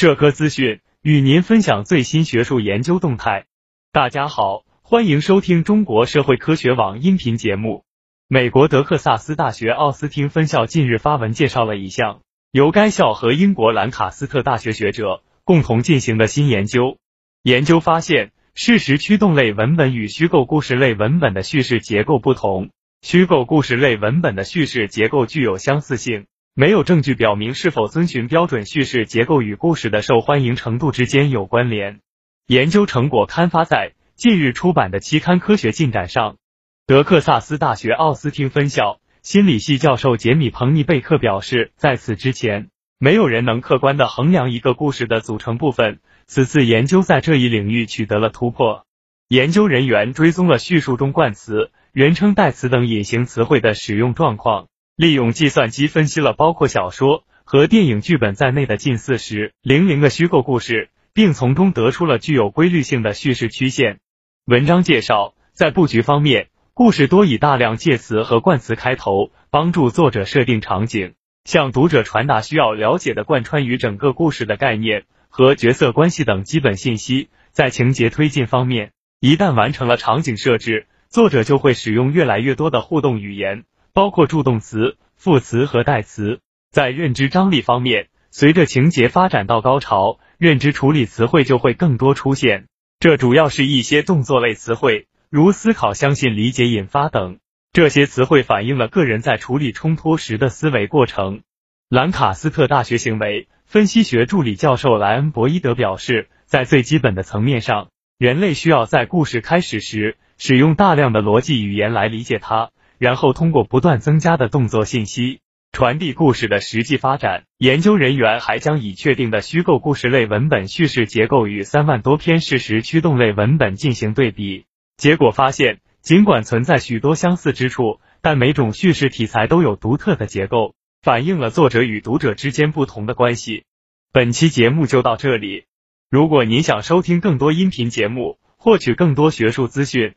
社科资讯与您分享最新学术研究动态。大家好，欢迎收听中国社会科学网音频节目。美国德克萨斯大学奥斯汀分校近日发文介绍了一项由该校和英国兰卡斯特大学学者共同进行的新研究。研究发现，事实驱动类文本与虚构故事类文本的叙事结构不同，虚构故事类文本的叙事结构具有相似性。没有证据表明是否遵循标准叙事结构与故事的受欢迎程度之间有关联。研究成果刊发在近日出版的期刊《科学进展》上。德克萨斯大学奥斯汀分校心理系教授杰米·彭尼贝克表示，在此之前，没有人能客观的衡量一个故事的组成部分。此次研究在这一领域取得了突破。研究人员追踪了叙述中冠词、人称代词等隐形词汇的使用状况。利用计算机分析了包括小说和电影剧本在内的近四十零零个虚构故事，并从中得出了具有规律性的叙事曲线。文章介绍，在布局方面，故事多以大量介词和冠词开头，帮助作者设定场景，向读者传达需要了解的贯穿于整个故事的概念和角色关系等基本信息。在情节推进方面，一旦完成了场景设置，作者就会使用越来越多的互动语言。包括助动词、副词和代词。在认知张力方面，随着情节发展到高潮，认知处理词汇就会更多出现。这主要是一些动作类词汇，如思考、相信、理解、引发等。这些词汇反映了个人在处理冲突时的思维过程。兰卡斯特大学行为分析学助理教授莱恩·博伊德表示，在最基本的层面上，人类需要在故事开始时使用大量的逻辑语言来理解它。然后通过不断增加的动作信息传递故事的实际发展。研究人员还将已确定的虚构故事类文本叙事结构与三万多篇事实驱动类文本进行对比，结果发现，尽管存在许多相似之处，但每种叙事题材都有独特的结构，反映了作者与读者之间不同的关系。本期节目就到这里，如果您想收听更多音频节目，获取更多学术资讯。